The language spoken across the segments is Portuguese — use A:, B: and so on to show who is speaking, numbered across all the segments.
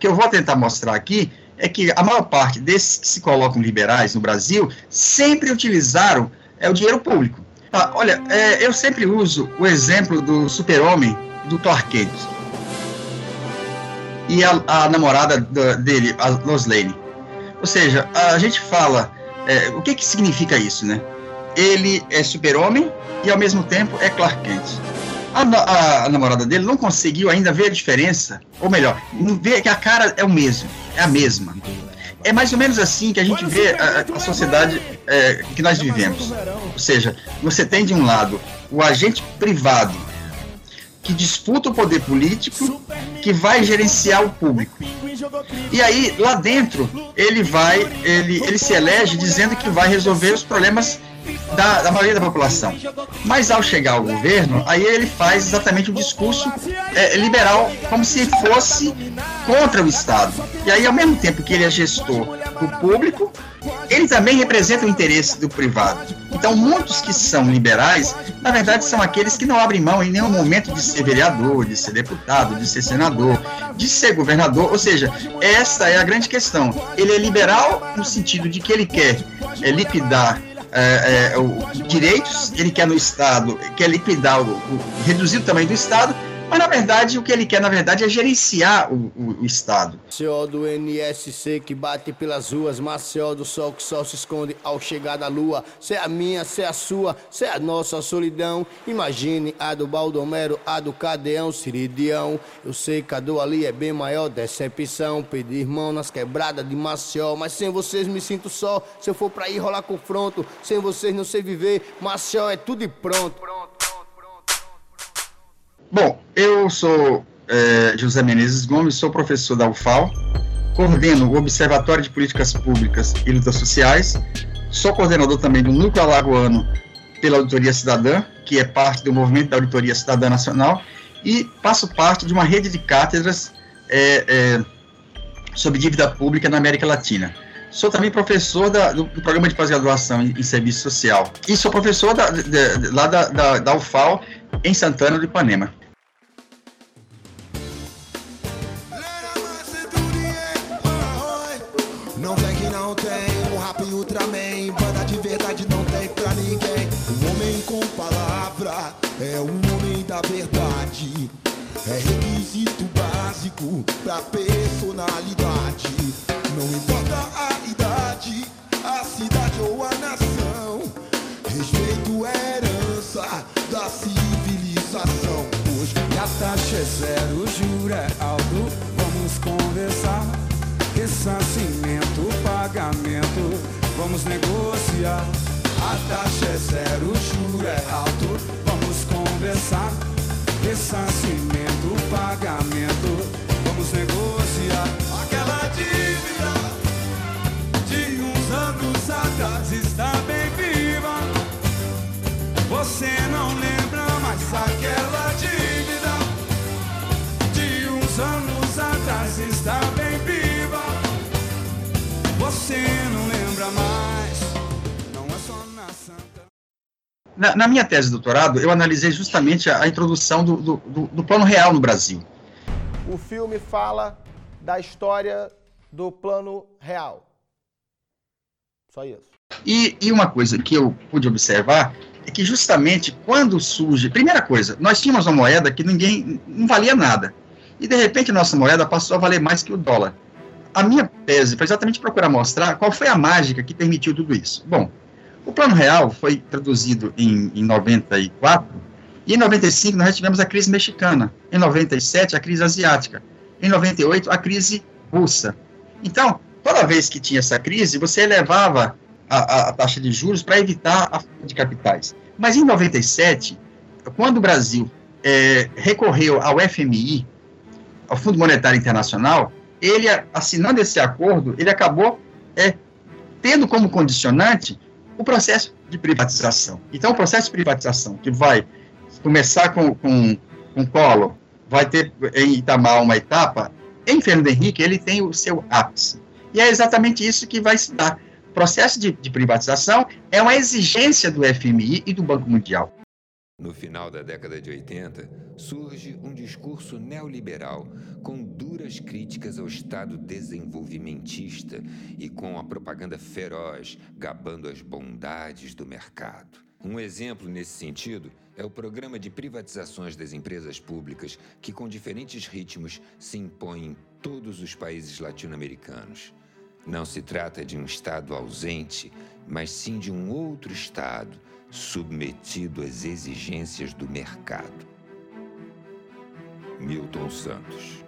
A: que eu vou tentar mostrar aqui é que a maior parte desses que se colocam liberais no Brasil sempre utilizaram é, o dinheiro público. Tá, olha, é, eu sempre uso o exemplo do super-homem do Clark Kent e a, a namorada do, dele, a Lois Lane. Ou seja, a gente fala, é, o que que significa isso, né? Ele é super-homem e ao mesmo tempo é Clark Kent. A, a, a, namorada dele não conseguiu ainda ver a diferença, ou melhor, ver que a cara é o mesmo, é a mesma. É mais ou menos assim que a gente vê a, a sociedade é, que nós vivemos. Ou seja, você tem de um lado o agente privado que disputa o poder político, que vai gerenciar o público. E aí, lá dentro, ele vai, ele, ele se elege dizendo que vai resolver os problemas da, da, maioria da população. Mas ao chegar ao governo, aí ele faz exatamente um discurso é, liberal, como se fosse contra o Estado. E aí, ao mesmo tempo que ele é gestor do público, ele também representa o interesse do privado. Então, muitos que são liberais, na verdade, são aqueles que não abrem mão em nenhum momento de ser vereador, de ser deputado, de ser senador, de ser governador. Ou seja, essa é a grande questão. Ele é liberal no sentido de que ele quer é, liquidar é, é, o, direitos, ele quer no Estado, quer liquidar, o, o, reduzir o tamanho do Estado, mas, na verdade, o que ele quer, na verdade, é gerenciar o, o, o Estado.
B: Maceió do NSC que bate pelas ruas, Maceió do sol que só se esconde ao chegar da lua. Cê é a minha, cê é a sua, cê é a nossa solidão. Imagine a do Baldomero, a do Cadeão, Siridião. Eu sei que a do ali é bem maior, decepção. Pedir mão nas quebradas de Maceió, mas sem vocês me sinto só. Se eu for pra ir rolar confronto, sem vocês não sei viver. Maceió é tudo e pronto. pronto.
A: Bom, eu sou é, José Menezes Gomes, sou professor da UFAL, coordeno o Observatório de Políticas Públicas e Lutas Sociais, sou coordenador também do Núcleo Alagoano pela Auditoria Cidadã, que é parte do movimento da Auditoria Cidadã Nacional, e faço parte de uma rede de cátedras é, é, sobre dívida pública na América Latina. Sou também professor da, do, do, programa de pós-graduação em, em, serviço social. E sou professor da, de, de, lá da, da, da UFAL, em Santana do Ipanema.
C: Pra personalidade. Não importa a idade, a cidade ou a nação. Respeito é herança da civilização. Hoje
D: a taxa é zero, juro é alto. Vamos conversar. Ressarcimento, pagamento, vamos negociar. A taxa é zero, juro é alto conversar. Ressarcimento, pagamento,
A: na, na, minha tese de doutorado, eu analisei justamente a, a introdução do, do, do, do, plano real no Brasil.
E: O filme fala da história do plano real. Só isso.
A: E, e uma coisa que eu pude observar é que justamente quando surge. Primeira coisa, nós tínhamos uma moeda que ninguém. não valia nada. E de repente a nossa moeda passou a valer mais que o dólar. A minha tese foi exatamente procurar mostrar qual foi a mágica que permitiu tudo isso. Bom, o Plano Real foi traduzido em, em 94, e em 95 nós tivemos a crise mexicana, em 97 a crise asiática, em 98 a crise russa. Então, toda vez que tinha essa crise, você elevava a, a, taxa de juros para evitar a fuga de capitais. Mas em 97, quando o Brasil é, recorreu ao FMI, ao Fundo Monetário Internacional, ele, assinando esse acordo, ele acabou é, tendo como condicionante o processo de privatização. Então, o processo de privatização que vai começar com, com, com Collor, vai ter em Itamar uma etapa, em Fernando Henrique ele tem o seu ápice. E é exatamente isso que vai se dar. O processo de, de privatização é uma exigência do FMI e do Banco Mundial.
F: No final da década de 80, surge um discurso neoliberal com duras críticas ao Estado desenvolvimentista e com a propaganda feroz gabando as bondades do mercado. Um exemplo nesse sentido é o programa de privatizações das empresas públicas que, com diferentes ritmos, se impõe em todos os países latino-americanos. Não se trata de um Estado ausente, mas sim de um outro Estado submetido às exigências do mercado. Milton Santos.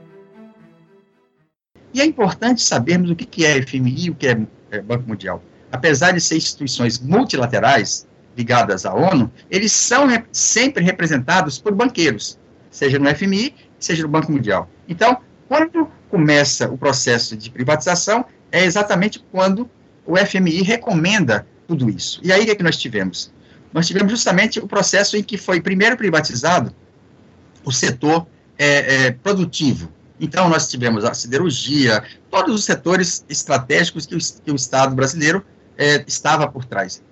A: E é importante sabermos o que é FMI e o que é, é Banco Mundial. Apesar de ser instituições multilaterais ligadas à ONU, eles são sempre representados por banqueiros, seja no FMI, seja no Banco Mundial. Então, quando começa o processo de privatização, é exatamente quando o FMI recomenda tudo isso. E aí o que, é que nós tivemos? Nós tivemos justamente o processo em que foi primeiro privatizado o setor é, é, produtivo. Então, nós tivemos a siderurgia, todos os setores estratégicos que o, que o Estado brasileiro é, estava por trás.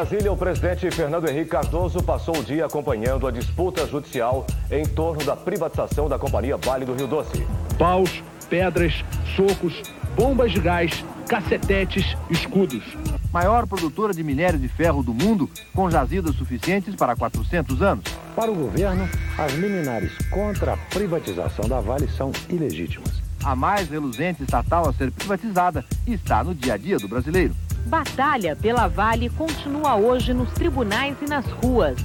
G: Brasília, o presidente Fernando Henrique Cardoso passou o dia acompanhando a disputa judicial em torno da privatização da Companhia Vale do Rio Doce.
H: Paus, pedras, socos, bombas de gás, cacetetes, escudos.
I: Maior produtora de minério de ferro do mundo, com jazidas suficientes para 400 anos.
J: Para o governo, as liminares contra a privatização da Vale são ilegítimas.
I: A mais reluzente estatal a ser privatizada está no dia a dia do brasileiro.
K: Batalha pela Vale continua hoje nos tribunais e nas ruas.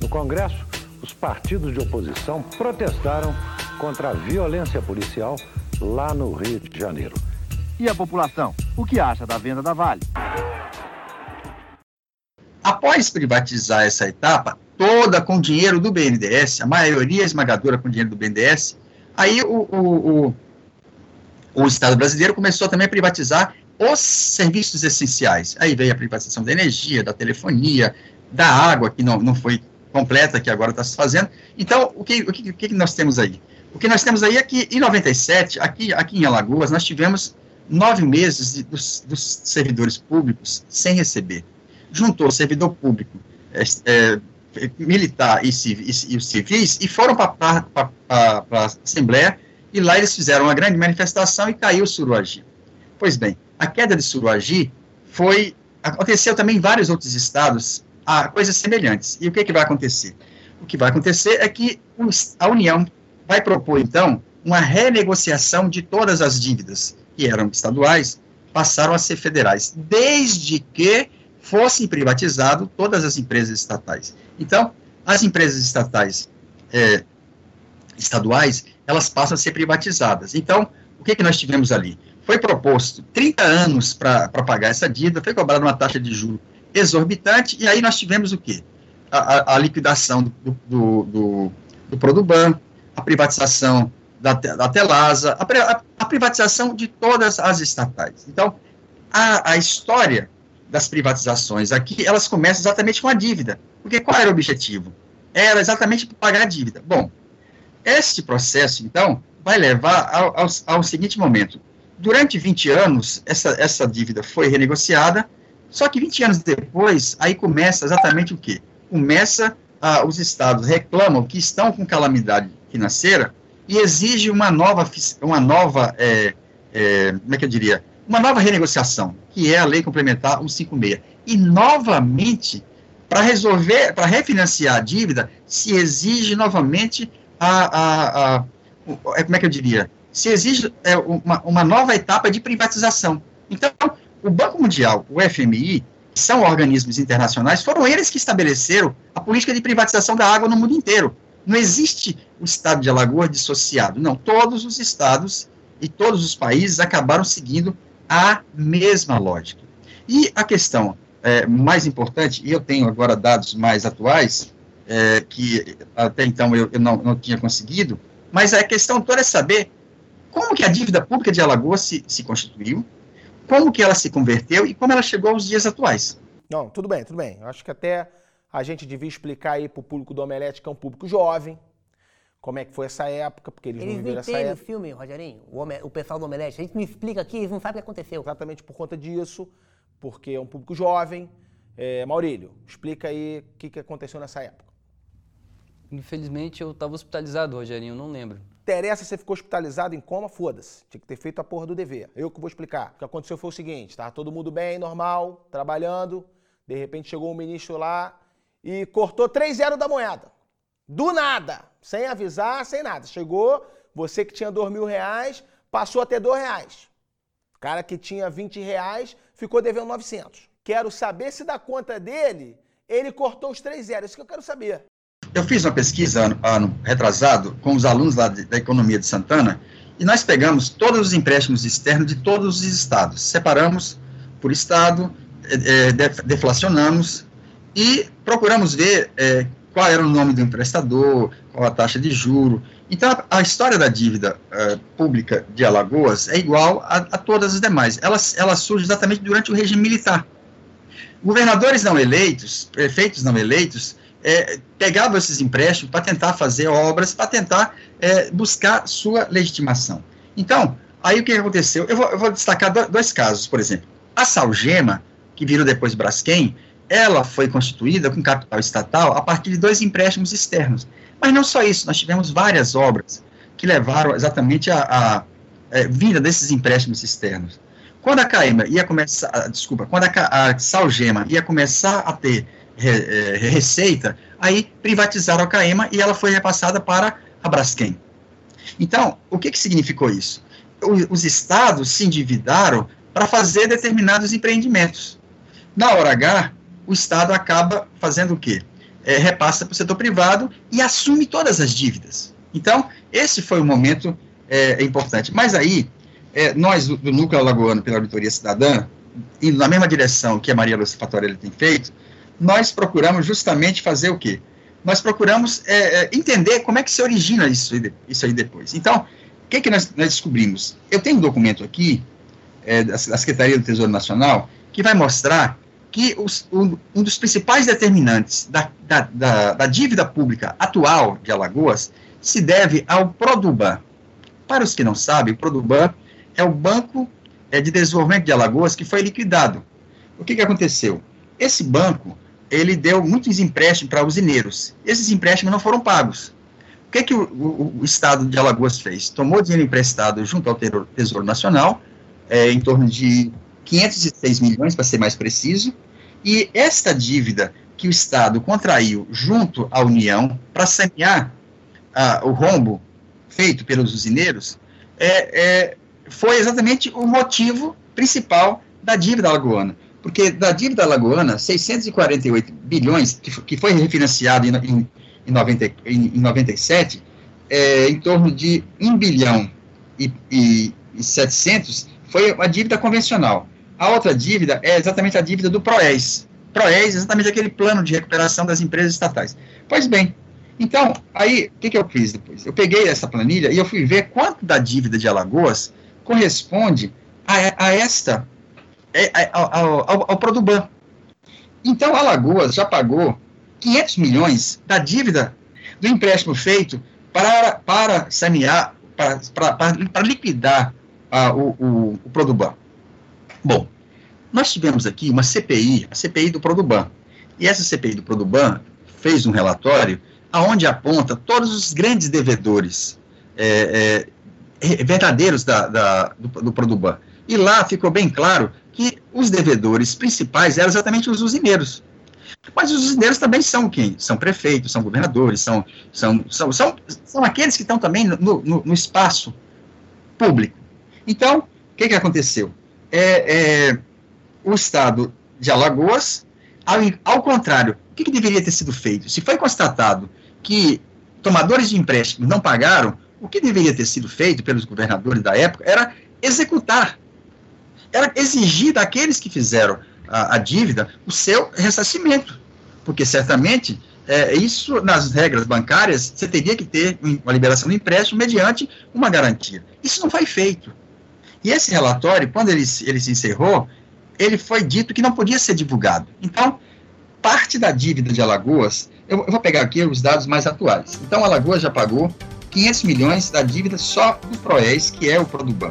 J: No Congresso, os partidos de oposição protestaram contra a violência policial lá no Rio de Janeiro.
I: E a população, o que acha da venda da Vale?
A: Após privatizar essa etapa, toda com dinheiro do BNDES, a maioria esmagadora com dinheiro do BNDES, aí o, o, o, o Estado brasileiro começou também a privatizar os serviços essenciais. Aí veio a privatização da energia, da telefonia, da água, que não, não foi completa, que agora está se fazendo. Então, o que, o, que, o que nós temos aí? O que nós temos aí é que, em 97, aqui, aqui em Alagoas, nós tivemos nove meses de, dos, dos, servidores públicos sem receber. Juntou servidor público, é, é, militar e, e, e, os civis e foram para a Assembleia e lá eles fizeram uma grande manifestação e caiu o Suruagi. Pois bem, a queda de Suruagi foi aconteceu também em vários outros estados a coisas semelhantes. E o que, que vai acontecer? O que vai acontecer é que a União vai propor, então, uma renegociação de todas as dívidas que eram estaduais, passaram a ser federais, desde que fossem privatizadas todas as empresas estatais. Então, as empresas estatais é, estaduais, elas passam a ser privatizadas. Então, o que, que nós tivemos ali? Foi proposto 30 anos para pagar essa dívida, foi cobrada uma taxa de juros exorbitante, e aí nós tivemos o quê? A, a, a liquidação do, do, do, do Produban, a privatização da, da Telasa, a, a, privatização de todas as estatais. Então, a, a história das privatizações aqui, elas começam exatamente com a dívida. Porque qual era o objetivo? Era exatamente pagar a dívida. Bom, este processo, então, vai levar ao, ao, ao seguinte momento. Durante 20 anos, essa, essa dívida foi renegociada, só que 20 anos depois, aí começa exatamente o quê? Começa, ah, os estados reclamam que estão com calamidade financeira e exige uma nova, uma nova é, é, como é que eu diria, uma nova renegociação, que é a Lei Complementar 156. E, novamente, para resolver, para refinanciar a dívida, se exige novamente a, a, a, a como é que eu diria, se exige é, uma, uma nova etapa de privatização. Então, o Banco Mundial, o FMI, que são organismos internacionais, foram eles que estabeleceram a política de privatização da água no mundo inteiro. Não existe o estado de Alagoas dissociado. Não, todos os estados e todos os países acabaram seguindo a mesma lógica. E a questão é, mais importante, e eu tenho agora dados mais atuais, é, que até então eu, eu não, não tinha conseguido, mas a questão toda é saber como que a dívida pública de Alagoas se, se constituiu, como que ela se converteu e como ela chegou aos dias atuais.
E: Não, tudo bem, tudo bem. Eu acho que até a gente devia explicar aí para o público do Omelete, que é um público jovem, como é que foi essa época, porque eles,
L: Eles
E: não
L: não
E: viveram essa
L: entendem o
E: época.
L: filme, Rogerinho. O, o pessoal do Omelete. A gente me explica aqui, eles não sabem o que aconteceu.
E: Exatamente por conta disso, porque é um público jovem. É, Maurílio, explica aí o que, que aconteceu nessa época.
M: Infelizmente eu tava hospitalizado, Rogerinho, eu não lembro.
E: Interessa se você ficou hospitalizado em coma, foda-se. Tinha que ter feito a porra do dever. Eu que vou explicar. O que aconteceu foi o seguinte: tava todo mundo bem, normal, trabalhando. De repente chegou um ministro lá e cortou 3 zero da moeda. Do nada. Sem avisar, sem nada. Chegou, você que tinha 2 mil reais, passou a ter 2 reais. O cara que tinha 20 reais ficou devendo 900. Quero saber se da conta dele, ele cortou os 3 zeros. Isso que eu quero saber.
A: Eu fiz uma pesquisa ano, ano retrasado com os alunos lá de- da economia de Santana e nós pegamos todos os empréstimos externos de todos os estados, separamos por estado, eh, def- deflacionamos e procuramos ver eh, qual era o nome do emprestador, qual a taxa de juro. Então, a, a história da dívida eh, pública de Alagoas é igual a, a todas as demais. Ela, ela surge exatamente durante o regime militar. Governadores não eleitos, prefeitos não eleitos, é, pegavam esses empréstimos para tentar fazer obras, para tentar é, buscar sua legitimação. Então, aí o que aconteceu? Eu vou, eu vou destacar do- dois casos, por exemplo. A Salgema, que virou depois Braskem, ela foi constituída com capital estatal a partir de dois empréstimos externos. Mas não só isso, nós tivemos várias obras que levaram exatamente a, a, é, vinda desses empréstimos externos. Quando a Caema ia começar, ah, desculpa, quando a, a Salgema ia começar a ter re- eh, receita, aí privatizaram a Caema e ela foi repassada para a Braskem. Então, o que, que significou isso? O- os estados se endividaram para fazer determinados empreendimentos. Na hora H, o estado acaba fazendo o quê? É, repassa para o setor privado e assume todas as dívidas. Então, esse foi o momento é, importante. Mas aí, é, nós, do, do Núcleo Alagoano pela Auditoria Cidadã, indo na mesma direção que a Maria Lúcia Fatorelli tem feito, nós procuramos justamente fazer o quê? Nós procuramos é, é, entender como é que se origina isso, isso aí depois. Então, o que, que nós, nós descobrimos? Eu tenho um documento aqui, é, da, da Secretaria do Tesouro Nacional, que vai mostrar que os- um, um dos principais determinantes da, da, da, da dívida pública atual de Alagoas se deve ao Produban. Para os que não sabem, o Produban é o Banco é, de Desenvolvimento de Alagoas que foi liquidado. O que, que aconteceu? Esse banco, ele deu muitos empréstimos para usineiros. Esses empréstimos não foram pagos. O que, que o, o- o Estado de Alagoas fez? Tomou dinheiro emprestado junto ao Tesouro, Tesouro Nacional, é, em torno de 506 milhões, para ser mais preciso, e esta dívida que o Estado contraiu junto à União para sanear ah, o rombo feito pelos usineiros, é, é, foi exatamente o motivo principal da dívida alagoana. Porque da dívida alagoana, 648 bilhões, que, fo- que foi refinanciado em, em, em, 90, em, em 97, é, em torno de 1 bilhão e, e, e 700, foi uma dívida convencional. A outra dívida é exatamente a dívida do PROES. PROES é exatamente aquele plano de recuperação das empresas estatais. Pois bem, então, aí, o que, que eu fiz depois? Eu peguei essa planilha e eu fui ver quanto da dívida de Alagoas corresponde a, a esta, ao, ao, ao, ao Produban. Então, Alagoas já pagou 500 milhões da dívida do empréstimo feito para, para sanear, para, para, para, liquidar o, o, o Produban. Bom, nós tivemos aqui uma CPI, a CPI do Produban. E essa CPI do Produban fez um relatório aonde aponta todos os grandes devedores é, é, verdadeiros da, da, do, do Produban. E lá ficou bem claro os devedores principais eram exatamente os usineiros. Mas os usineiros também são quem? São prefeitos, são governadores, são, são, são, são, são aqueles que estão também no, no, no espaço público. Então, o que, que aconteceu? É, é, o Estado de Alagoas, ao, ao contrário, o que, que deveria ter sido feito? Se foi constatado que tomadores de empréstimos não pagaram, o que deveria ter sido feito pelos governadores da época era executar, era exigir daqueles que fizeram a, a dívida o seu ressarcimento, porque certamente é, isso nas regras bancárias você teria que ter uma liberação do empréstimo mediante uma garantia. Isso não foi feito. E esse relatório, quando ele, ele se encerrou, ele foi dito que não podia ser divulgado. Então, parte da dívida de Alagoas Eu, eu vou pegar aqui os dados mais atuais. Então, Alagoas já pagou 500 milhões da dívida só do Proes, que é o Produban.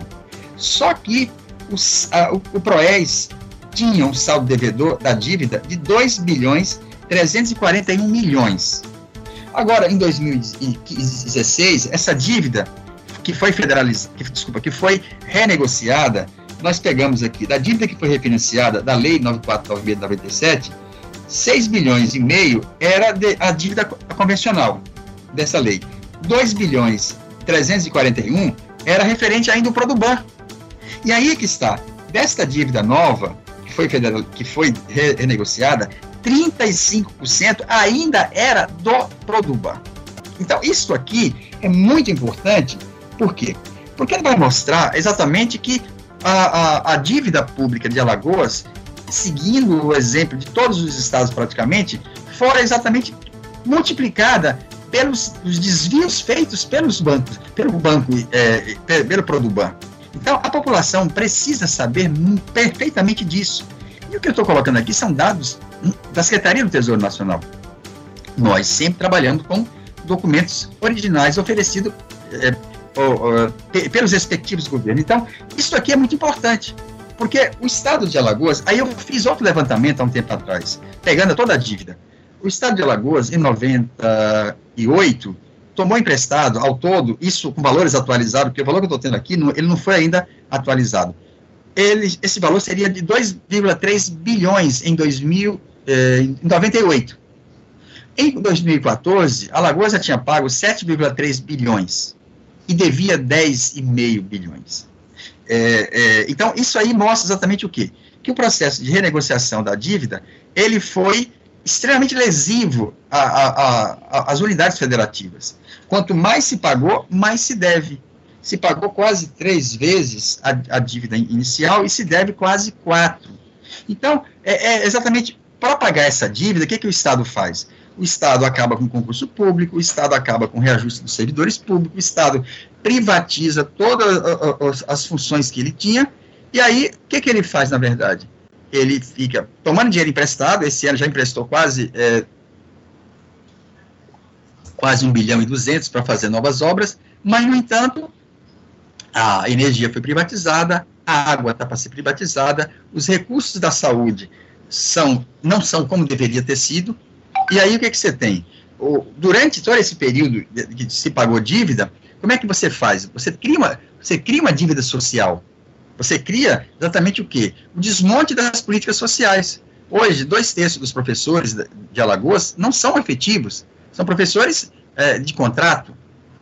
A: Só que os, a, o, o Proes tinha um saldo devedor da dívida de 2 bilhões 341 milhões. Agora, em 2016, essa dívida que foi federalizada, que, desculpa, que foi renegociada, nós pegamos aqui, da dívida que foi refinanciada da Lei 9496 6 bilhões e meio era de, a dívida convencional dessa lei. 2 bilhões 341 era referente ainda ao Produban. E aí que está, desta dívida nova, que foi, que foi renegociada, 35% ainda era do Produban. Então, isso aqui é muito importante, por quê? Porque vai mostrar exatamente que a, a, a dívida pública de Alagoas, seguindo o exemplo de todos os estados praticamente, fora exatamente multiplicada pelos desvios feitos pelos bancos, pelo banco, é, pelo Produban. Então, a população precisa saber perfeitamente disso. E o que eu estou colocando aqui são dados da Secretaria do Tesouro Nacional. Nós sempre trabalhando com documentos originais oferecidos é, pelos respectivos governos. Então, isso aqui é muito importante, porque o Estado de Alagoas, aí eu fiz outro levantamento há um tempo atrás, pegando toda a dívida. O Estado de Alagoas, em 98, tomou emprestado ao todo, isso com valores atualizados, porque o valor que eu estou tendo aqui, ele não foi ainda atualizado. Ele, esse valor seria de 2,3 bilhões em 2000, eh, em 98. Em 2014, Alagoas já tinha pago 7,3 bilhões e devia 10,5 bilhões. É, é, então, isso aí mostra exatamente o quê? Que o processo de renegociação da dívida, ele foi extremamente lesivo às unidades federativas. Quanto mais se pagou, mais se deve. Se pagou quase três vezes a, a dívida inicial e se deve quase quatro. Então, é, é exatamente para pagar essa dívida, o que, que o Estado faz? o Estado acaba com o concurso público, o Estado acaba com o reajuste dos servidores públicos, o Estado privatiza todas as funções que ele tinha, e aí, o que, que ele faz, na verdade? Ele fica tomando dinheiro emprestado, esse ano já emprestou quase, é, quase 1 bilhão e 200 para fazer novas obras, mas, no entanto, a energia foi privatizada, a água está para ser privatizada, os recursos da saúde são, não são como deveria ter sido, e aí o que, que você tem? O, durante todo esse período que se pagou dívida, como é que você faz? Você cria uma, você cria uma dívida social. Você cria exatamente o quê? O desmonte das políticas sociais. Hoje, dois terços dos professores de Alagoas não são efetivos, são professores é, de contrato.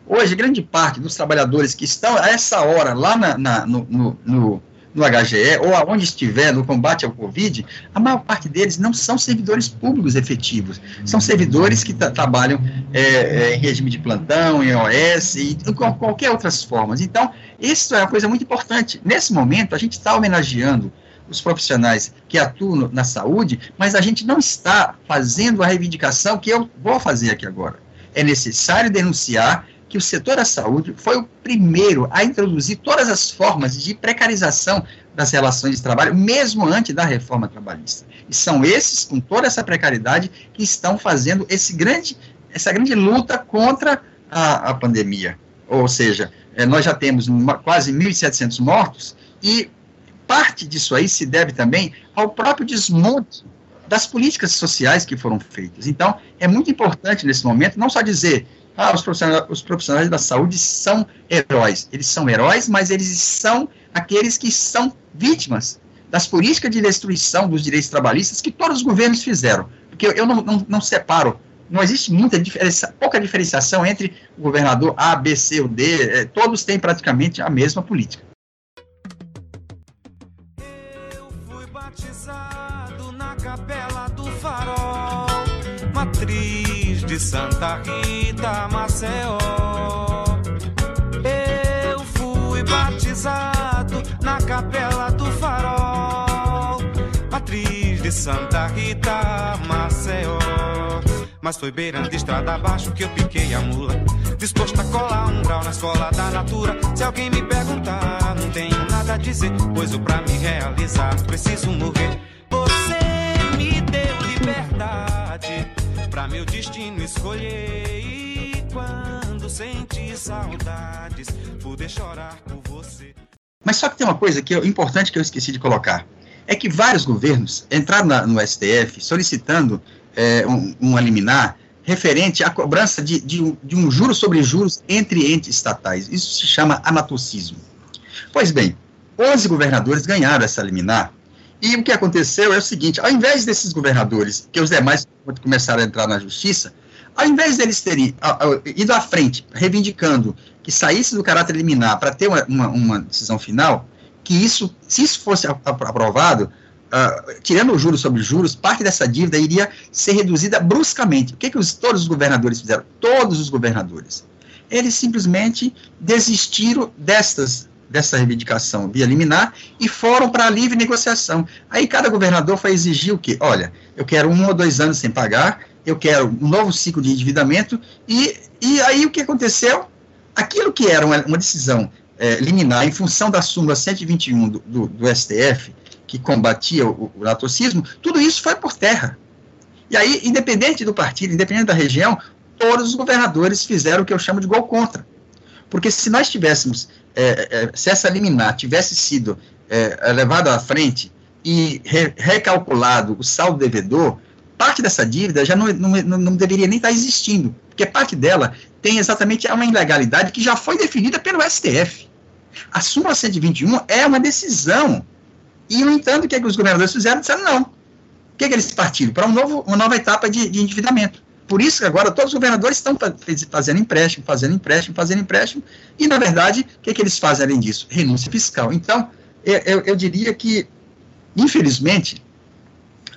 A: Hoje, grande parte dos trabalhadores que estão a essa hora lá na, na, no, no, no no HGE ou aonde estiver no combate ao Covid, a maior parte deles não são servidores públicos efetivos, são servidores que trabalham é, é, em regime de plantão, em OS e qualquer outras formas. Então, isso é uma coisa muito importante. Nesse momento, a gente está homenageando os profissionais que atuam na saúde, mas a gente não está fazendo a reivindicação que eu vou fazer aqui agora. É necessário denunciar que o setor da saúde foi o primeiro a introduzir todas as formas de precarização das relações de trabalho, mesmo antes da reforma trabalhista. E são esses, com toda essa precariedade, que estão fazendo esse grande, essa grande luta contra a, a pandemia. Ou seja, é, nós já temos uma, quase 1.700 mortos e parte disso aí se deve também ao próprio desmonte das políticas sociais que foram feitas. Então, é muito importante nesse momento não só dizer ah, os profissionais, os profissionais da saúde são heróis. Eles são heróis, mas eles são aqueles que são vítimas das políticas de destruição dos direitos trabalhistas que todos os governos fizeram. Porque eu não, não, não separo, não existe muita diferença, pouca diferenciação entre o governador A, B, C ou D, é, todos têm praticamente a mesma política.
C: Eu fui batizado na capela do farol, matriz de Santa Rita, Santa Rita, Maceió. Mas foi beirando estrada abaixo que eu piquei a mula. Disposto a colar um grau na escola da natura. Se alguém me perguntar, não tenho nada a dizer. Pois eu pra me realizar preciso morrer. Você me deu liberdade pra meu destino escolher. E quando sentir saudades, poder chorar por você.
A: Mas só que tem uma coisa que é importante que eu esqueci de colocar. É que vários governos entraram na, no STF solicitando é, um, um liminar referente à cobrança de, de, um, de um juro sobre juros entre entes estatais. Isso se chama anatocismo. Pois bem, 11 governadores ganharam essa liminar, e o que aconteceu é o seguinte: ao invés desses governadores, que os demais começaram a entrar na justiça, ao invés deles terem ido à frente, reivindicando que saísse do caráter liminar para ter uma, uma, uma, decisão final, que isso, se isso fosse aprovado, uh, tirando o juros sobre juros, parte dessa dívida iria ser reduzida bruscamente. O que, que os, todos os governadores fizeram? Todos os governadores. Eles simplesmente desistiram destas dessa reivindicação via liminar e foram para a livre negociação. Aí cada governador foi exigir o quê? Olha, eu quero um ou dois anos sem pagar, eu quero um novo ciclo de endividamento, e, e aí o que aconteceu? Aquilo que era uma, uma decisão é, liminar em função da súmula 121 do, do, do STF, que combatia o, o tudo isso foi por terra. E aí, independente do partido, independente da região, todos os governadores fizeram o que eu chamo de gol contra. Porque se nós tivéssemos é, é, se essa liminar tivesse sido é, levada à frente e re, recalculado o saldo devedor, parte dessa dívida já não, não, não, deveria nem estar existindo, porque parte dela tem exatamente uma ilegalidade que já foi definida pelo STF. A súmula 121 é uma decisão. E, no entanto, o que, é que os governadores fizeram? Disseram não. O que, é que eles partiram? Para um novo, uma nova etapa de, de endividamento. Por isso que agora todos os governadores estão fazendo empréstimo, fazendo empréstimo, fazendo empréstimo, e, na verdade, o que, é que eles fazem além disso? Renúncia fiscal. Então, eu, eu diria que, infelizmente,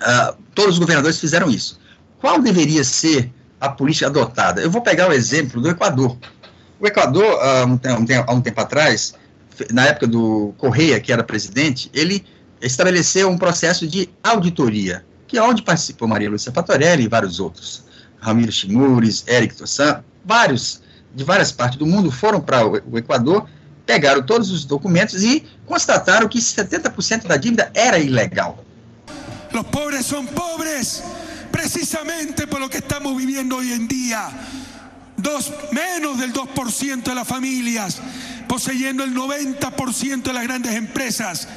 A: uh, todos os governadores fizeram isso. Qual deveria ser a política adotada? Eu vou pegar o exemplo do Equador. O Equador, um, um, há um tempo atrás, na época do Correia, que era presidente, ele estabeleceu um processo de auditoria, que é onde participou Maria Lúcia Patorelli e vários outros. Ramiro Chimures, Eric Tossan, vários, de várias partes do mundo foram para o Equador, pegaram todos os documentos e constataram que 70% da dívida era ilegal.
N: Os pobres são pobres precisamente por lo que estamos viviendo hoy en día. Dos, menos del 2% de las familias poseyendo el 90% de las grandes empresas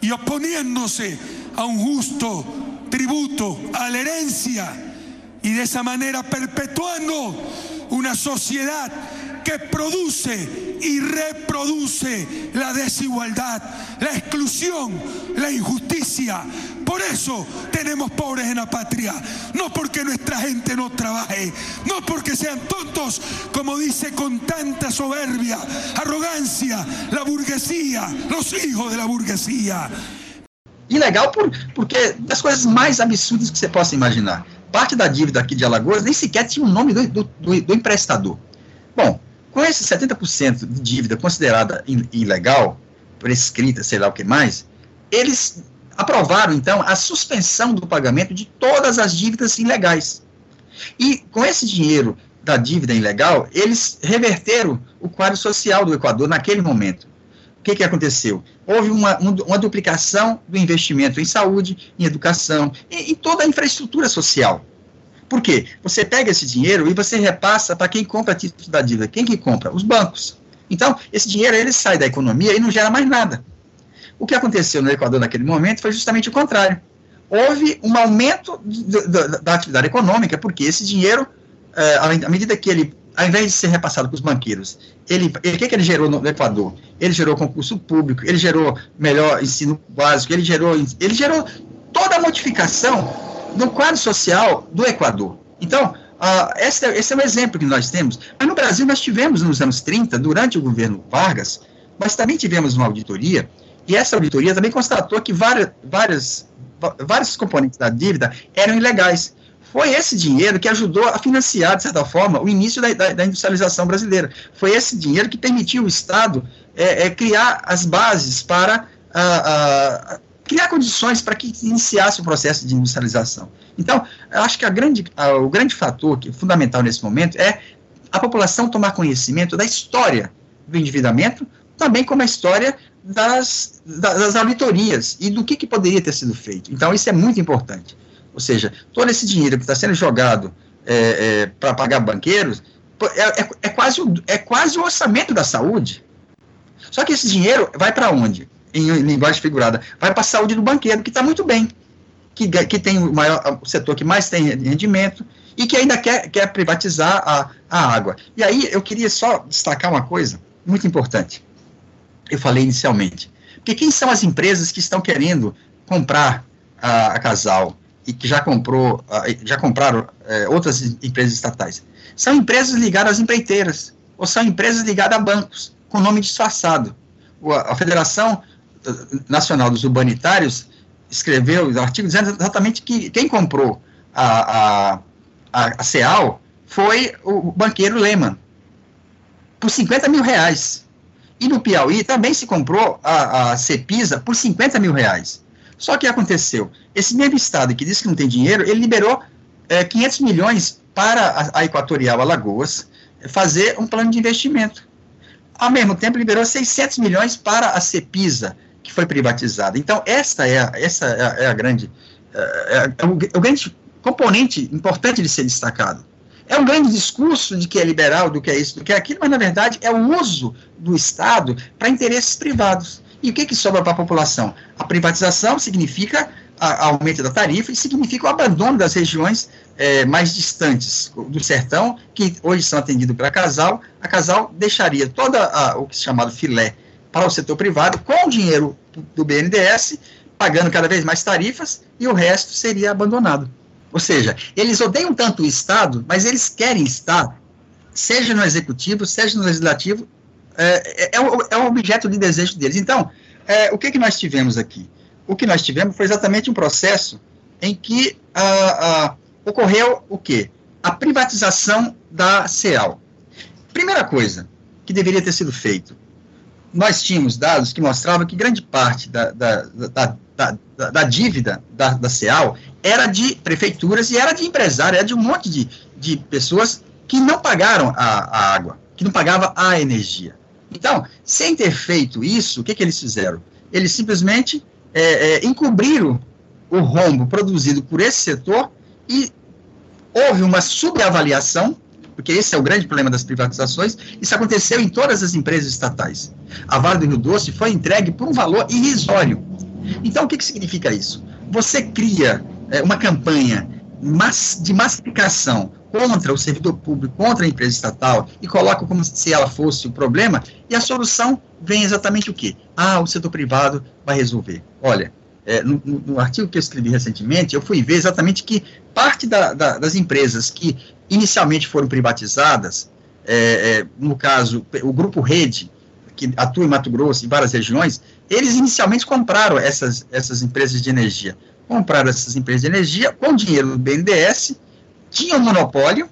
N: y oponiéndose a un justo tributo a la herencia y de esa manera perpetuando una sociedad que produce y reproduce la desigualdad, la exclusión, la injusticia. Por eso tenemos pobres en la patria. No porque nuestra gente no trabaje, no porque sean tontos, como dice con tanta soberbia, arrogancia, la burguesía, los hijos de la burguesía.
A: Ilegal por, porque das coisas mais absurdas que você possa imaginar. parte da dívida aqui de Alagoas nem sequer tinha o nome do, do, do, do emprestador. Com esse 70% de dívida considerada ilegal, prescrita, sei lá o que mais, eles aprovaram, então, a suspensão do pagamento de todas as dívidas ilegais. E com esse dinheiro da dívida ilegal, eles reverteram o quadro social do Equador naquele momento. O que, que aconteceu? Houve uma, uma duplicação do investimento em saúde, em educação, em, em toda a infraestrutura social. Por quê? Você pega esse dinheiro e você repassa para quem compra título da dívida. Quem que compra? Os bancos. Então, esse dinheiro ele sai da economia e não gera mais nada. O que aconteceu no Equador naquele momento foi justamente o contrário. Houve um aumento da atividade econômica, porque esse dinheiro, eh, à medida que ele ao invés de ser repassado para os banqueiros, ele, o que, que ele gerou no Equador? Ele gerou concurso público, ele gerou melhor ensino básico, ele gerou, ele gerou toda a modificação no quadro social do Equador. Então, uh, esse, é, esse é um exemplo que nós temos. Mas no Brasil nós tivemos nos anos 30, durante o governo Vargas, mas também tivemos uma auditoria, e essa auditoria também constatou que várias, várias, vários componentes da dívida eram ilegais foi esse dinheiro que ajudou a financiar, de certa forma, o início da, da, da industrialização brasileira. Foi esse dinheiro que permitiu o Estado é, é, criar as bases para a, a, criar condições para que iniciasse o processo de industrialização. Então, eu acho que grande, a, o grande fator que é fundamental nesse momento é a população tomar conhecimento da história do endividamento, também como a história das, das auditorias e do que, que poderia ter sido feito. Então, isso é muito importante. Ou seja, todo esse dinheiro que está sendo jogado é, é, para pagar banqueiros, é, é, é, quase, é quase o orçamento da saúde. Só que esse dinheiro vai para onde? Em, em linguagem figurada. Vai para a saúde do banqueiro, que está muito bem. Que, que tem o maior o setor que mais tem rendimento e que ainda quer, quer privatizar a, a água. E aí eu queria só destacar uma coisa muito importante. Eu falei inicialmente. Porque quem são as empresas que estão querendo comprar a, a Casal e que já comprou, já compraram é, outras empresas estatais? São empresas ligadas às empreiteiras, ou são empresas ligadas a bancos, com nome disfarçado. A Federação eh, Nacional dos Urbanitários escreveu o artigo dizendo exatamente que quem comprou a, a, a, a CEAL foi o banqueiro Lehman, por 50 mil reais. E no Piauí também se comprou a, a Cepisa por 50 mil reais. Só que aconteceu, esse mesmo estado que disse que não tem dinheiro, ele liberou é, 500 milhões para a, a Equatorial Alagoas fazer um plano de investimento. Ao mesmo tempo, liberou 600 milhões para a Cepisa, que foi privatizada. Então, essa é a, essa é a, é a grande, é, é, é o grande componente importante de ser destacado. É um grande discurso de que é liberal, do que é isso, do que é aquilo, mas na verdade é o uso do Estado para interesses privados. E o que, que sobra para a população? A privatização significa a, aumento da tarifa e significa o abandono das regiões é, mais distantes do sertão, que hoje são atendidos pela Casal. A Casal deixaria todo o que é chamado filé para o setor privado com o dinheiro do BNDES, pagando cada vez mais tarifas, e o resto seria abandonado. Ou seja, eles odeiam tanto o Estado, mas eles querem estar, seja no executivo, seja no legislativo, é, é, é, o, é objeto de desejo deles. Então, é, o que, que nós tivemos aqui? O que nós tivemos foi exatamente um processo em que ocorreu o quê? A privatização da CEAL. Primeira coisa que deveria ter sido feito, nós tínhamos dados que mostravam que grande parte da, da, da, da, da dívida da, da CEAL era de prefeituras e era de empresários, era de um monte de, de pessoas que não pagaram a, a água, que não pagavam a energia. Então, sem ter feito isso, o que, que eles fizeram? Eles simplesmente é, é, encobriram o rombo produzido por esse setor e houve uma subavaliação, porque esse é o grande problema das privatizações, isso aconteceu em todas as empresas estatais. A Vale do Rio Doce foi entregue por um valor irrisório. Então, o que, que significa isso? Você cria é, uma campanha de massificação contra o servidor público, contra a empresa estatal, e coloca como se ela fosse o problema, e a solução vem exatamente o quê? Ah, o setor privado vai resolver. Olha, é, no, no, artigo que eu escrevi recentemente, eu fui ver exatamente que parte da, da, das empresas que inicialmente foram privatizadas, é, é, no caso, o Grupo Rede, que atua em Mato Grosso e várias regiões, eles inicialmente compraram essas, essas empresas de energia compraram essas empresas de energia com dinheiro do BNDES, tinham monopólio,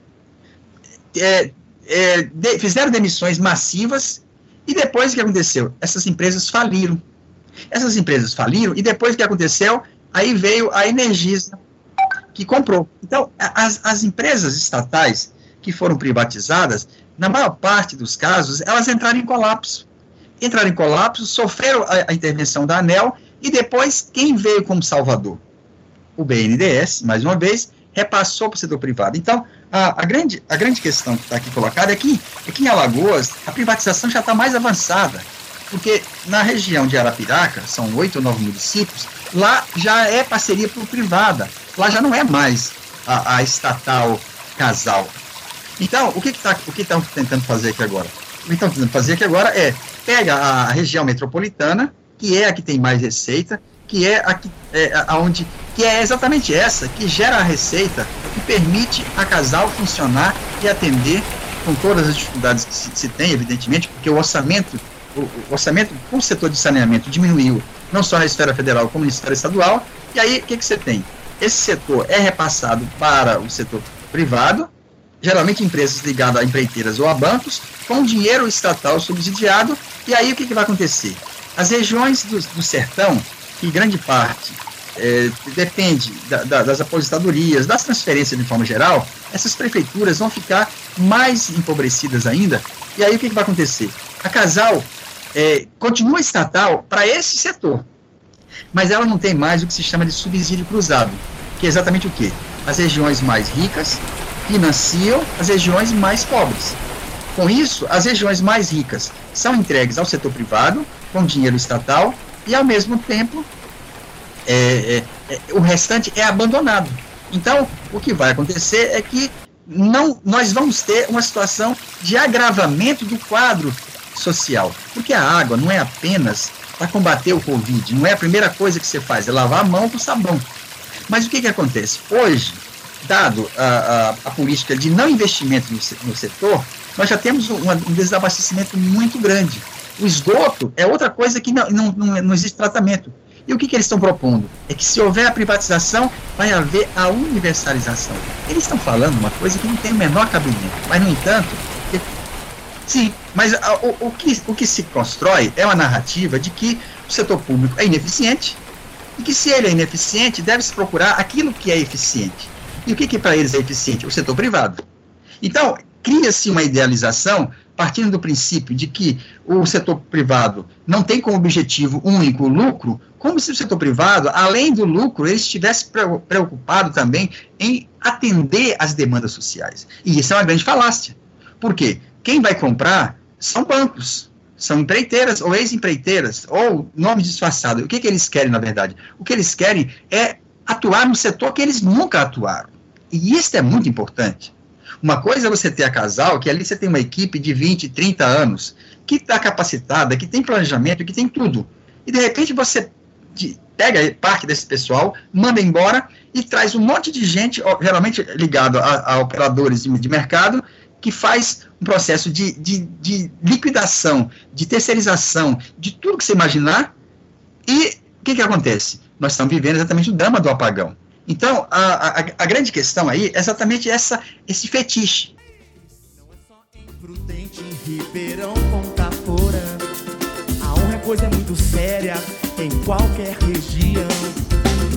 A: é, é, de, fizeram demissões massivas, e depois o que aconteceu? Essas empresas faliram. Essas empresas faliram, e depois o que aconteceu? Aí veio a Energisa, que comprou. Então, as, as empresas estatais que foram privatizadas, na maior parte dos casos, elas entraram em colapso. Entraram em colapso, sofreram a, a intervenção da ANEL, e depois, quem veio como salvador? o BNDES, mais uma vez, repassou para o setor privado. Então, a, a, grande, a grande questão que está aqui colocada é que, é que em Alagoas a privatização já está mais avançada, porque na região de Arapiraca, são oito ou nove municípios, lá já é parceria por privada, lá já não é mais a, a estatal casal. Então, o que estão que tá, tentando fazer aqui agora? O que estão tentando fazer aqui agora é pega a região metropolitana, que é a que tem mais receita, que é a que é, aonde que é exatamente essa que gera a receita que permite a casal funcionar e atender com todas as dificuldades que se, se tem, evidentemente, porque o orçamento o, o orçamento para o setor de saneamento diminuiu não só na esfera federal como na esfera estadual e aí o que que você tem esse setor é repassado para o setor privado geralmente empresas ligadas a empreiteiras ou a bancos com dinheiro estatal subsidiado e aí o que que vai acontecer as regiões do, do sertão que grande parte é, depende da, da, das aposentadorias, das transferências de forma geral, essas prefeituras vão ficar mais empobrecidas ainda. E aí o que, que vai acontecer? A Casal é, continua estatal para esse setor, mas ela não tem mais o que se chama de subsídio cruzado, que é exatamente o quê? As regiões mais ricas financiam as regiões mais pobres. Com isso, as regiões mais ricas são entregues ao setor privado, com dinheiro estatal, e ao mesmo tempo é, é, é, o restante é abandonado. Então, o que vai acontecer é que não, nós vamos ter uma situação de agravamento do quadro social, porque a água não é apenas para combater o Covid, não é a primeira coisa que você faz, é lavar a mão com sabão. Mas o que, que acontece? Hoje, dado a, a, a política de não investimento no, no setor, nós já temos um, um, desabastecimento muito grande. O esgoto é outra coisa que não, não, não, não existe tratamento. E o que, que eles estão propondo? É que se houver a privatização, vai haver a universalização. Eles estão falando uma coisa que não tem o menor cabimento, mas, no entanto, sim, mas a, o, o, que, o que se constrói é uma narrativa de que o setor público é ineficiente e que, se ele é ineficiente, deve-se procurar aquilo que é eficiente. E o que, que para eles é eficiente? O setor privado. Então, cria-se uma idealização partindo do princípio de que o setor privado não tem como objetivo único o lucro, como se o setor privado, além do lucro, ele estivesse preocupado também em atender às demandas sociais. E isso é uma grande falácia. Por quê? Quem vai comprar são bancos, são empreiteiras ou ex-empreiteiras, ou nomes disfarçados. O que, que eles querem, na verdade? O que eles querem é atuar no setor que eles nunca atuaram. E isso é muito importante. Uma coisa é você ter a casal, que ali você tem uma equipe de 20, 30 anos, que está capacitada, que tem planejamento, que tem tudo. E de repente você pega parte desse pessoal, manda embora e traz um monte de gente, geralmente ligado a, a operadores de, de, mercado, que faz um processo de, de, de, liquidação, de terceirização, de tudo que você imaginar. E o que, que acontece? Nós estamos vivendo exatamente o drama do apagão. Então, a, a, a grande questão aí é exatamente essa, esse fetiche. Não é só em A honra é coisa muito séria em qualquer região.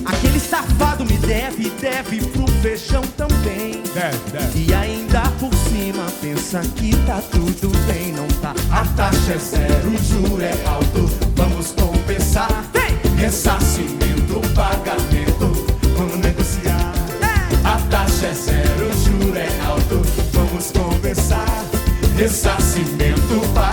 A: Aquele safado me deve, deve pro feijão também. Deve, deve. E ainda por cima pensa que tá tudo bem, não tá? A taxa é zero, o juro é alto, vamos compensar. Vem! Ressarcimento, pagamento vamos negociar. A taxa é zero, o juro é alto, vamos conversar. Ressarcimento, pagamento,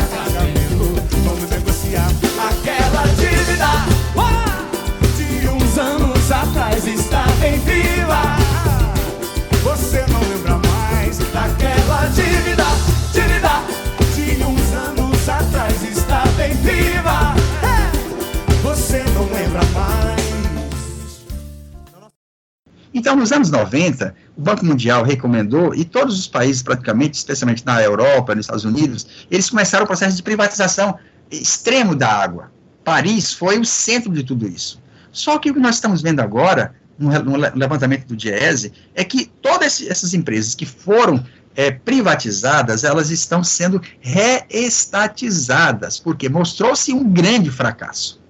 A: viva. Você não lembra mais. Então, nos anos 90, o Banco Mundial recomendou, e todos os países, praticamente, especialmente na Europa, nos Estados Unidos, eles começaram o processo de privatização extremo da água. Paris foi o centro de tudo isso. Só que o que nós estamos vendo agora, no, levantamento do Diese, é que todas essas empresas que foram é, privatizadas, elas estão sendo reestatizadas, porque mostrou-se um grande fracasso.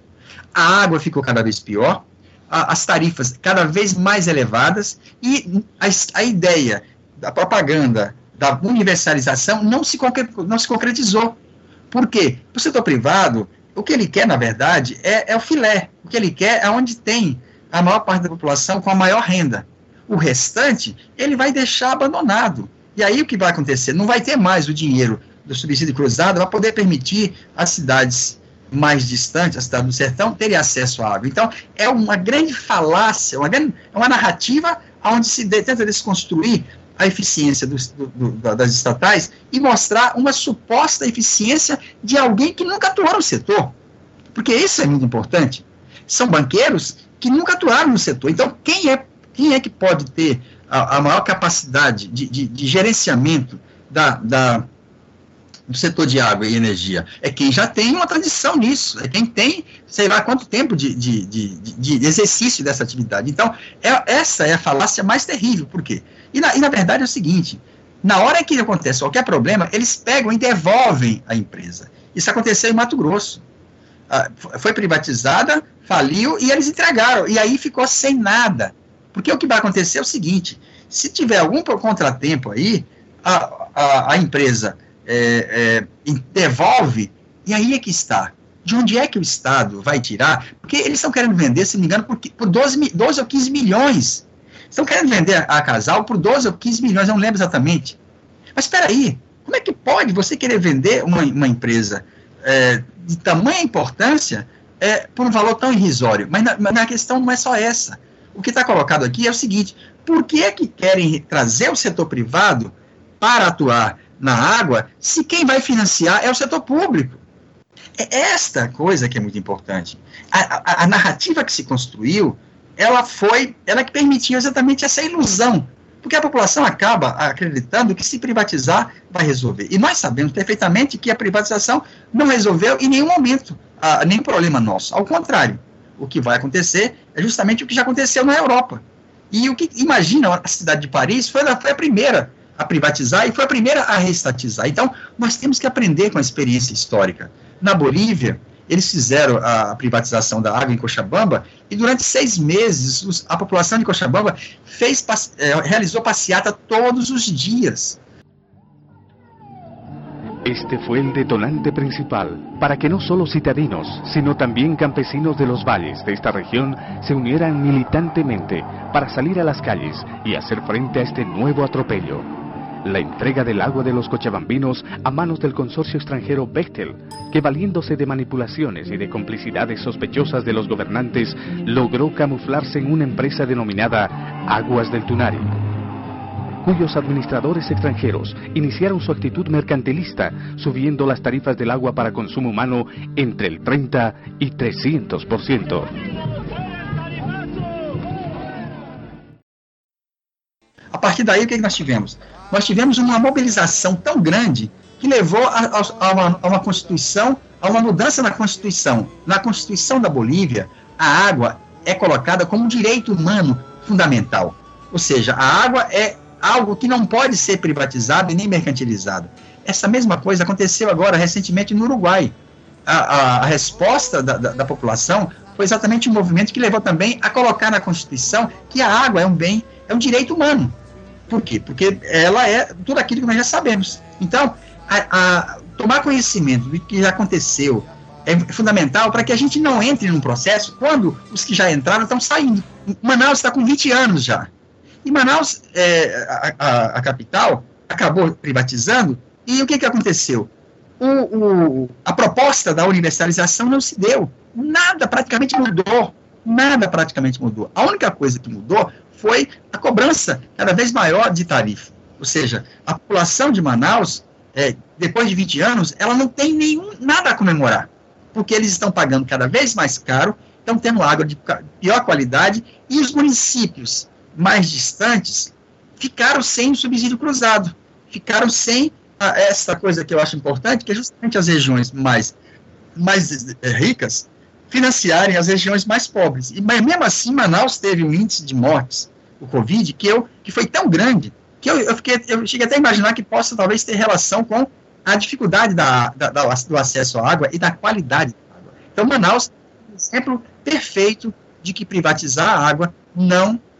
A: A água ficou cada vez pior, as tarifas cada vez mais elevadas e a, a ideia da propaganda da universalização não se, não se concretizou. Por quê? O setor privado, o que ele quer, na verdade, é, é o filé. O que ele quer é onde tem a maior parte da população com a maior renda. O restante, ele vai deixar abandonado. E aí o que vai acontecer? Não vai ter mais o dinheiro do subsídio cruzado para poder permitir as cidades mais distante, a cidade do sertão, teria acesso à água. Então, é uma grande falácia, uma, grande, é uma narrativa onde se de, tenta desconstruir a eficiência do, do, das estatais e mostrar uma suposta eficiência de alguém que nunca atuou no setor. Porque isso é muito importante. São banqueiros que nunca atuaram no setor. Então, quem é, quem é que pode ter a, a maior capacidade de, de, de gerenciamento da, da do setor de água e energia é quem já tem uma tradição nisso, é quem tem, sei lá quanto tempo de, de, de, de exercício dessa atividade. Então, é, essa é a falácia mais terrível, por quê? E na, e na verdade é o seguinte, na hora que acontece qualquer problema, eles pegam e devolvem a empresa. Isso aconteceu em Mato Grosso. Ah, foi privatizada, faliu e eles entregaram, e aí ficou sem nada. Porque o que vai acontecer é o seguinte, se tiver algum contratempo aí, a, a, a empresa é, é, devolve, e aí é que está. De onde é que o Estado vai tirar? Porque eles estão querendo vender, se não me engano, por, por 12, 12 ou 15 milhões. Estão querendo vender a Casal por 12 ou 15 milhões, não lembro exatamente. Mas espera aí, como é que pode você querer vender uma, uma empresa é, de tamanha importância é, por um valor tão irrisório? Mas na, na questão não é só essa. O que está colocado aqui é o seguinte: por que é que querem trazer o setor privado para atuar na água se quem vai financiar é o setor público? É esta coisa que é muito importante. A, a, a, narrativa que se construiu, ela foi, ela que permitiu exatamente essa ilusão, porque a população acaba acreditando que se privatizar vai resolver. E nós sabemos perfeitamente que a privatização não resolveu em nenhum momento a, nenhum problema nosso. Ao contrário, o que vai acontecer é justamente o que já aconteceu na Europa. E o que imagina a cidade de Paris foi, foi a primeira a privatizar e foi a primeira a reestatizar. Então, nós temos que aprender com a experiência histórica. Na Bolívia, eles fizeram a privatização da água em Cochabamba e durante seis meses os, a população de Cochabamba fez, eh, realizou passeata todos os dias.
O: Este fue el detonante principal. Para que no solo citadinos, sino también campesinos de los valles de esta región se unieran militantemente para salir a las calles y hacer frente a este nuevo atropello. La entrega del agua de los cochabambinos a manos del consorcio extranjero Bechtel, que valiéndose de manipulaciones y de complicidades sospechosas de los gobernantes, logró camuflarse en una empresa denominada Aguas del Tunari, cuyos administradores extranjeros iniciaron su actitud mercantilista, subiendo las tarifas del agua para consumo humano entre el 30 y 300%.
A: A partir daí, o que, que nós tivemos? Nós tivemos uma mobilização tão grande que levou a, a, a, uma, a uma Constituição, a uma mudança na Constituição. Na Constituição da Bolívia, a água é colocada como um direito humano fundamental. Ou seja, a água é algo que não pode ser privatizado e nem mercantilizado. Essa mesma coisa aconteceu agora recentemente no Uruguai. A, a, a resposta da, da, da, população foi exatamente um movimento que levou também a colocar na Constituição que a água é um bem, é um direito humano. Por quê? Porque ela é tudo aquilo que nós já sabemos. Então, a, tomar conhecimento do que já aconteceu é fundamental para que a gente não entre num processo quando os que já entraram estão saindo. Manaus está com 20 anos já. E Manaus, é, a, a, a, capital, acabou privatizando, e o que, que aconteceu? O, o, a proposta da universalização não se deu. Nada praticamente mudou. Nada praticamente mudou. A única coisa que mudou foi a cobrança cada vez maior de tarifa. Ou seja, a população de Manaus, é, depois de 20 anos, ela não tem nenhum nada a comemorar, porque eles estão pagando cada vez mais caro, estão tendo água de pior qualidade, e os municípios mais distantes ficaram sem o subsídio cruzado, ficaram sem a, essa coisa que eu acho importante, que é justamente as regiões mais, mais é, ricas financiarem as regiões mais pobres. E, mas mesmo assim, Manaus teve um índice de mortes, o Covid, que, eu, que foi tão grande, que eu, eu, fiquei, eu cheguei até a imaginar que possa talvez ter relação com a dificuldade da, da, da, do acesso à água e da qualidade da água. Então, Manaus é um exemplo perfeito de que privatizar a água não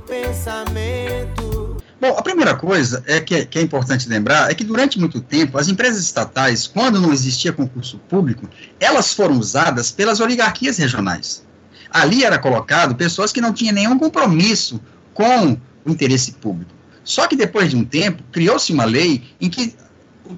E: pensamento.
A: Bom, a primeira coisa é que, que, é importante lembrar é que durante muito tempo as empresas estatais, quando não existia concurso público, elas foram usadas pelas oligarquias regionais. Ali era colocado pessoas que não tinham nenhum compromisso com o interesse público. Só que depois de um tempo criou-se uma lei em que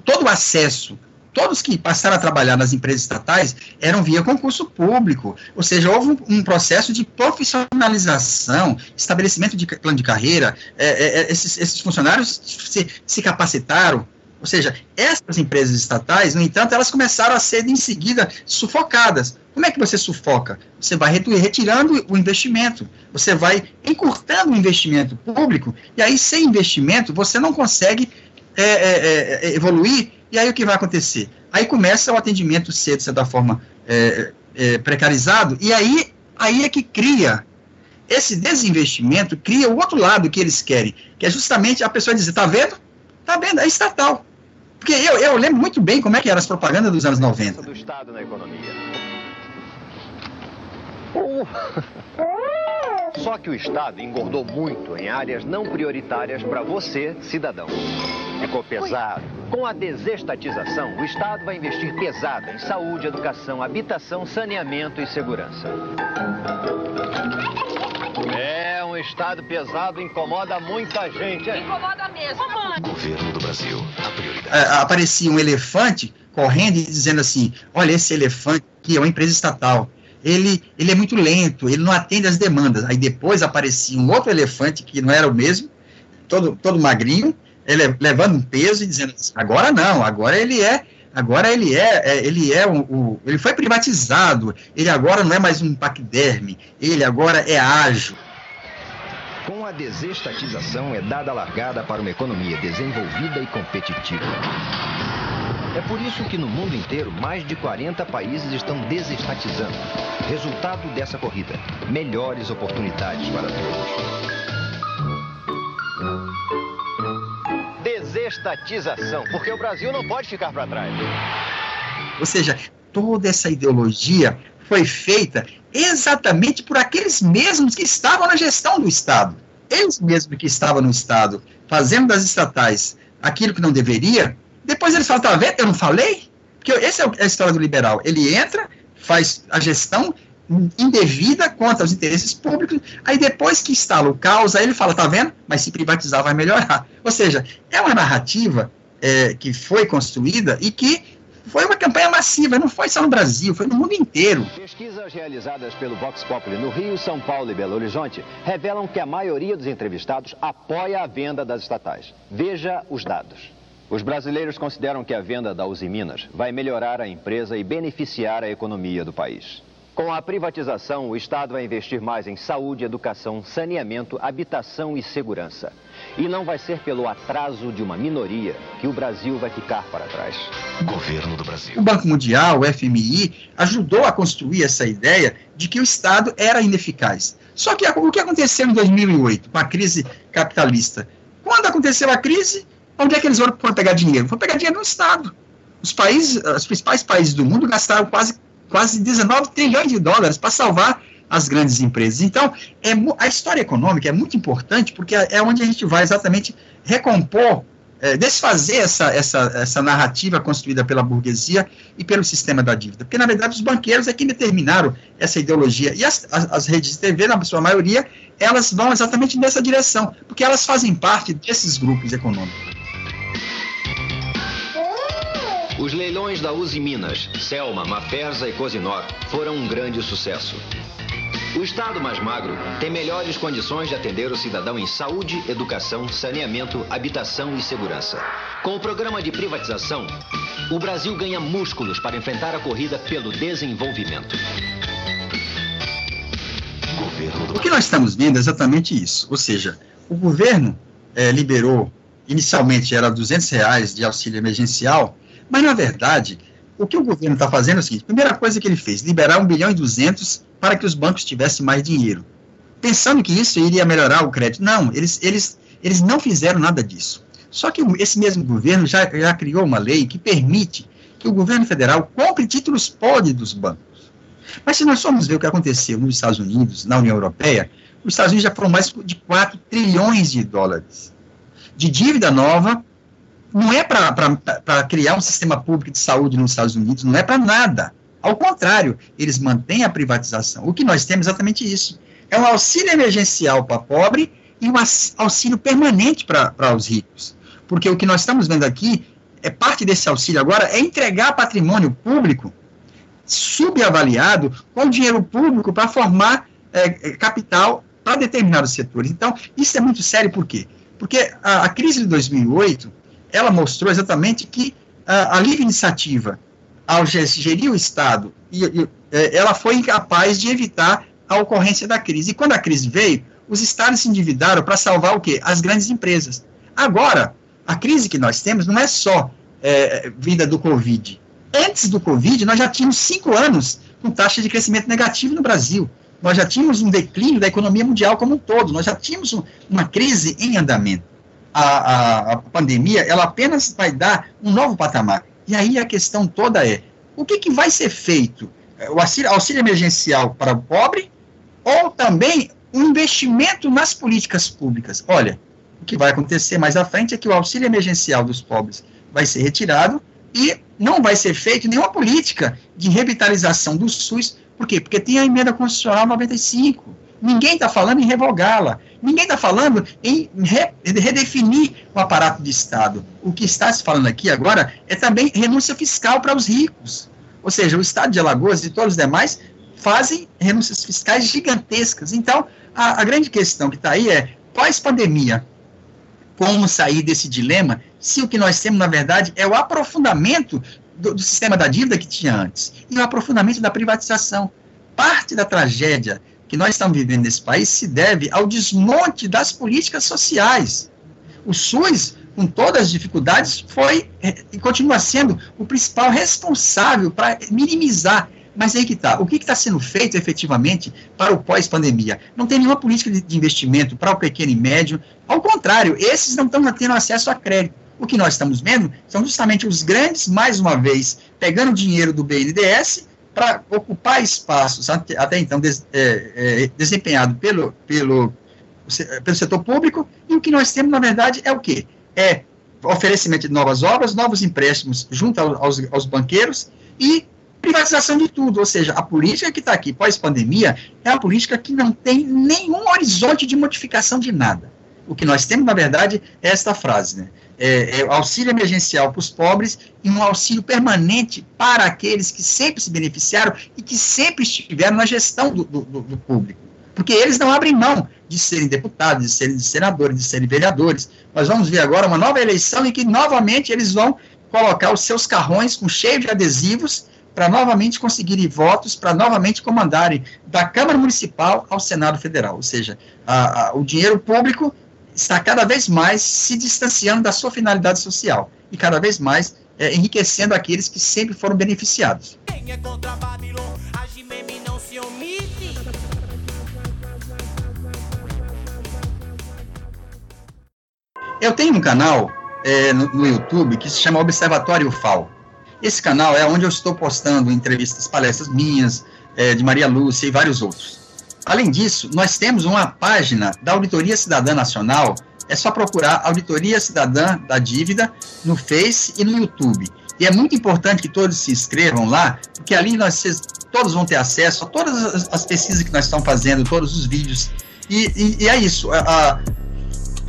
A: todo o acesso todos que passaram a trabalhar nas empresas estatais eram via concurso público, ou seja, houve um, processo de profissionalização, estabelecimento de plano de carreira, é, é, é, esses, esses, funcionários se, se, capacitaram, ou seja, essas empresas estatais, no entanto, elas começaram a ser em seguida sufocadas. Como é que você sufoca? Você vai retirando o investimento, você vai encurtando o investimento público, e aí, sem investimento, você não consegue é, é, é evoluir e aí o que vai acontecer? Aí começa o atendimento ser, de certa forma, é, é, precarizado, e aí, aí é que cria esse desinvestimento cria o outro lado que eles querem, que é justamente a pessoa dizer, tá vendo? Tá vendo? É estatal. Porque eu, eu lembro muito bem como é que eram as propagandas dos anos 90.
G: do Estado na economia. Só que o Estado engordou muito em áreas não prioritárias para você, cidadão. Ficou pesado. Com a desestatização, o Estado vai investir pesado em saúde, educação, habitação, saneamento e segurança. É, um Estado pesado incomoda muita gente. hein?
P: Incomoda mesmo.
F: Governo do Brasil, a prioridade.
A: É, aparecia um elefante correndo e dizendo assim: olha, esse elefante aqui é uma empresa estatal. Ele, ele é muito lento, ele não atende às demandas. Aí depois aparecia um outro elefante que não era o mesmo, todo, todo magrinho, ele, levando um peso e dizendo assim, agora não, agora ele é agora ele é, é ele é o- ele foi privatizado, ele agora não é mais um paquiderme, ele agora é ágil.
G: Com a desestatização é dada a largada para uma economia desenvolvida e competitiva. É por isso que no mundo inteiro mais de 40 países estão desestatizando. Resultado dessa corrida: melhores oportunidades para todos. Desestatização, porque o Brasil não pode ficar para trás.
A: Ou seja, toda essa ideologia foi feita exatamente por aqueles mesmos que estavam na gestão do Estado. Eles mesmos que estavam no Estado, fazendo das estatais aquilo que não deveria, depois eles falam, tá vendo, eu não falei? Porque essa é a história do liberal. Ele entra, faz a gestão indevida contra os interesses públicos, aí depois que instala o caos, aí ele fala, tá vendo? Mas se privatizar vai melhorar. Ou seja, é uma narrativa é, que foi construída e que foi uma campanha massiva, não foi só no Brasil, foi no mundo inteiro.
G: Pesquisas realizadas pelo Vox Populi no Rio, São Paulo e Belo Horizonte revelam que a maioria dos entrevistados apoia a venda das estatais. Veja os dados. Os brasileiros consideram que a venda da Uzi Minas vai melhorar a empresa e beneficiar a economia do país. Com a privatização, o Estado vai investir mais em saúde, educação, saneamento, habitação e segurança. E não vai ser pelo atraso de uma minoria que o Brasil vai ficar para trás.
F: Governo do Brasil.
A: O Banco Mundial, o FMI, ajudou a construir essa ideia de que o Estado era ineficaz. Só que o que aconteceu em 2008, com a crise capitalista? Quando aconteceu a crise, onde é que eles foram pegar dinheiro? Foram pegar dinheiro no Estado. Os países, os principais países do mundo gastaram quase, quase 19 trilhões de dólares para salvar as grandes empresas. Então, é, a história econômica é muito importante porque é é onde a gente vai exatamente recompor, é, desfazer essa, essa, essa narrativa construída pela burguesia e pelo sistema da dívida. Porque, na verdade, os banqueiros é que determinaram essa ideologia. E as, as, as redes de TV, na sua maioria, elas vão exatamente nessa direção, porque elas fazem parte desses grupos econômicos.
G: Os leilões da Uzi Minas, Selma, Mafesa e Cosinor foram um grande sucesso. O Estado mais magro tem melhores condições de atender o cidadão em saúde, educação, saneamento, habitação e segurança. Com o programa de privatização, o Brasil ganha músculos para enfrentar a corrida pelo desenvolvimento.
A: O que nós estamos vendo é exatamente isso. Ou seja, o governo eh, liberou, inicialmente era 200 reais de auxílio emergencial, mas na verdade, o que o governo está fazendo é o seguinte: primeira coisa que ele fez, liberar 1 bilhão e 200 para que os bancos tivessem mais dinheiro. Pensando que isso iria melhorar o crédito. Não, eles, eles, eles não fizeram nada disso. Só que esse mesmo governo já, já criou uma lei que permite que o governo federal compre títulos podres dos bancos. Mas se nós formos ver o que aconteceu nos Estados Unidos, na União Europeia, os Estados Unidos já foram mais de 4 trilhões de dólares de dívida nova. Não é para criar um sistema público de saúde nos Estados Unidos, não é para nada. Ao contrário, eles mantêm a privatização. O que nós temos é exatamente isso. É um auxílio emergencial para pobre e um aux- auxílio permanente para os ricos. Porque o que nós estamos vendo aqui, é parte desse auxílio agora, é entregar patrimônio público subavaliado com dinheiro público para formar eh, eh, capital para determinados setores. Então, isso é muito sério, por quê? Porque a, a crise de 2008, ela mostrou exatamente que a, a livre iniciativa, ao ge- gerir o Estado, e, e, eh, ela foi incapaz de evitar a ocorrência da crise. E quando a crise veio, os Estados se endividaram para salvar o quê? As grandes empresas. Agora, a crise que nós temos não é só eh, vinda do Covid. Antes do Covid, nós já tínhamos cinco anos com taxa de crescimento negativo no Brasil. nós já tínhamos um declínio da economia mundial como um todo, nós já tínhamos um, uma crise em andamento. A, a, a, pandemia, ela apenas vai dar um novo patamar. E aí a questão toda é, o que, que vai ser feito? O auxílio, auxílio emergencial para o pobre ou também um investimento nas políticas públicas? Olha, o que vai acontecer mais à frente é que o auxílio emergencial dos pobres vai ser retirado e não vai ser feita nenhuma política de revitalização do SUS. Por quê? Porque tem a emenda constitucional 95. Ninguém está falando em revogá-la. Ninguém está falando em re, redefinir o aparato de Estado. O que está se falando aqui agora é também renúncia fiscal para os ricos. Ou seja, o Estado de Alagoas e todos os demais fazem renúncias fiscais gigantescas. Então, a, a grande questão que está aí é, pós-pandemia, como sair desse dilema se o que nós temos, na verdade, é o aprofundamento do, do, sistema da dívida que tinha antes e o aprofundamento da privatização. Parte da tragédia que nós estamos vivendo nesse país se deve ao desmonte das políticas sociais. O SUS, com todas as dificuldades, foi é, e continua sendo o principal responsável para minimizar mas aí que está. O que está sendo feito efetivamente para o pós-pandemia? Não tem nenhuma política de, de investimento para o pequeno e médio. Ao contrário, esses não estão tendo acesso a crédito. O que nós estamos vendo são justamente os grandes, mais uma vez, pegando dinheiro do BNDES para ocupar espaços até, até então des, é, é, desempenhado pelo, pelo, pelo setor público, e o que nós temos, na verdade, é o quê? É oferecimento de novas obras, novos empréstimos junto aos, aos banqueiros e privatização de tudo, ou seja, a política que está aqui pós-pandemia é uma política que não tem nenhum horizonte de modificação de nada. O que nós temos, na verdade, é esta frase, né? É, é auxílio emergencial para os pobres e um auxílio permanente para aqueles que sempre se beneficiaram e que sempre estiveram na gestão do, do, do público. Porque eles não abrem mão de serem deputados, de serem senadores, de serem vereadores. Nós vamos ver agora uma nova eleição em que, novamente, eles vão colocar os seus carrões com cheio de adesivos para novamente conseguirem votos, para novamente comandarem da Câmara Municipal ao Senado Federal. Ou seja, a, a, o dinheiro público está cada vez mais se distanciando da sua finalidade social e cada vez mais é, enriquecendo aqueles que sempre foram beneficiados. Eu tenho um canal é, no, no YouTube que se chama Observatório FAO. Esse canal é onde eu estou postando entrevistas, palestras minhas, é, de Maria Lúcia e vários outros. Além disso, nós temos uma página da Auditoria Cidadã Nacional, é só procurar Auditoria Cidadã da Dívida no Face e no YouTube. E é muito importante que todos se inscrevam lá, porque ali nós todos vão ter acesso a todas as, as pesquisas que nós estamos fazendo, todos os vídeos. E, e, e é isso. A, a,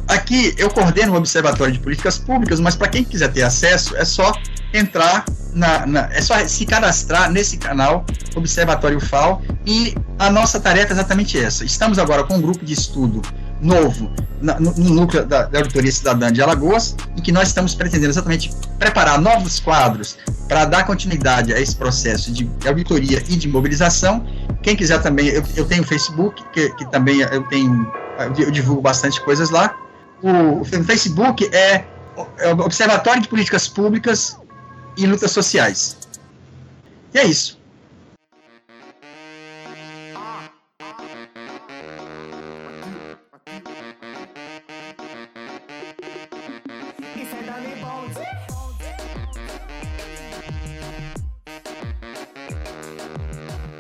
A: aqui eu coordeno o Observatório de Políticas Públicas, mas para quem quiser ter acesso, é só entrar na, na, é só se cadastrar nesse canal Observatório FAO e a nossa tarefa é exatamente essa. Estamos agora com um grupo de estudo novo na, no, no, núcleo da, da Auditoria Cidadã de Alagoas, em que nós estamos pretendendo exatamente preparar novos quadros para dar continuidade a esse processo de auditoria e de mobilização. Quem quiser também, eu, eu tenho Facebook, que, que também eu tenho, eu divulgo bastante coisas lá. O, o Facebook é, é Observatório de Políticas Públicas e lutas sociais. E é isso.